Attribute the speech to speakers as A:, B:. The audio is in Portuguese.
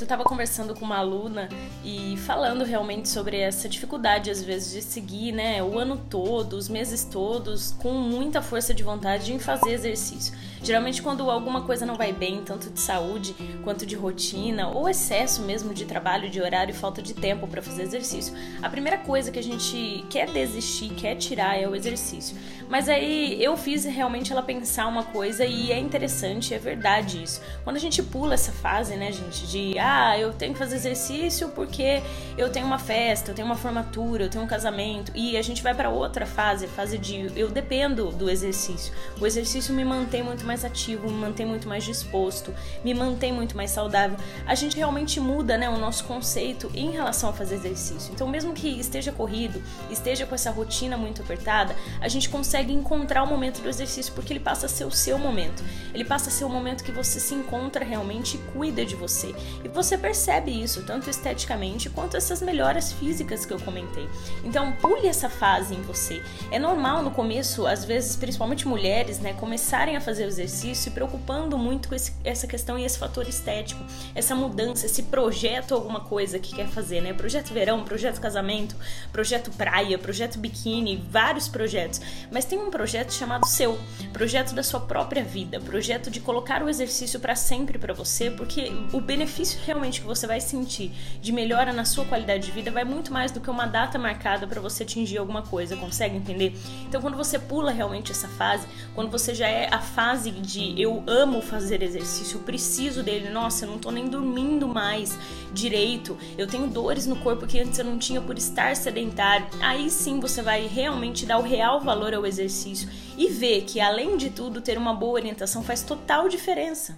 A: eu estava conversando com uma aluna e falando realmente sobre essa dificuldade, às vezes, de seguir né, o ano todo, os meses todos, com muita força de vontade em fazer exercício. Geralmente, quando alguma coisa não vai bem, tanto de saúde quanto de rotina, ou excesso mesmo de trabalho, de horário e falta de tempo para fazer exercício, a primeira coisa que a gente quer desistir, quer tirar é o exercício. Mas aí eu fiz realmente ela pensar uma coisa e é interessante, é verdade isso. Quando a gente pula essa fase, né, gente, de ah, eu tenho que fazer exercício porque eu tenho uma festa, eu tenho uma formatura, eu tenho um casamento, e a gente vai para outra fase, fase de eu dependo do exercício. O exercício me mantém muito mais ativo, me mantém muito mais disposto, me mantém muito mais saudável. A gente realmente muda né, o nosso conceito em relação a fazer exercício. Então, mesmo que esteja corrido, esteja com essa rotina muito apertada, a gente consegue encontrar o momento do exercício porque ele passa a ser o seu momento. Ele passa a ser o momento que você se encontra realmente e cuida de você. E você percebe isso, tanto esteticamente quanto essas melhoras físicas que eu comentei. Então, pule essa fase em você. É normal no começo, às vezes, principalmente mulheres, né, começarem a fazer os exercício, se preocupando muito com esse, essa questão e esse fator estético, essa mudança, esse projeto, alguma coisa que quer fazer, né? Projeto verão, projeto casamento, projeto praia, projeto biquíni, vários projetos. Mas tem um projeto chamado seu, projeto da sua própria vida, projeto de colocar o exercício para sempre para você, porque o benefício realmente que você vai sentir de melhora na sua qualidade de vida vai muito mais do que uma data marcada para você atingir alguma coisa, consegue entender? Então, quando você pula realmente essa fase, quando você já é a fase de eu amo fazer exercício, eu preciso dele, nossa, eu não tô nem dormindo mais direito, eu tenho dores no corpo que antes eu não tinha por estar sedentário. Aí sim você vai realmente dar o real valor ao exercício e ver que além de tudo ter uma boa orientação faz total diferença.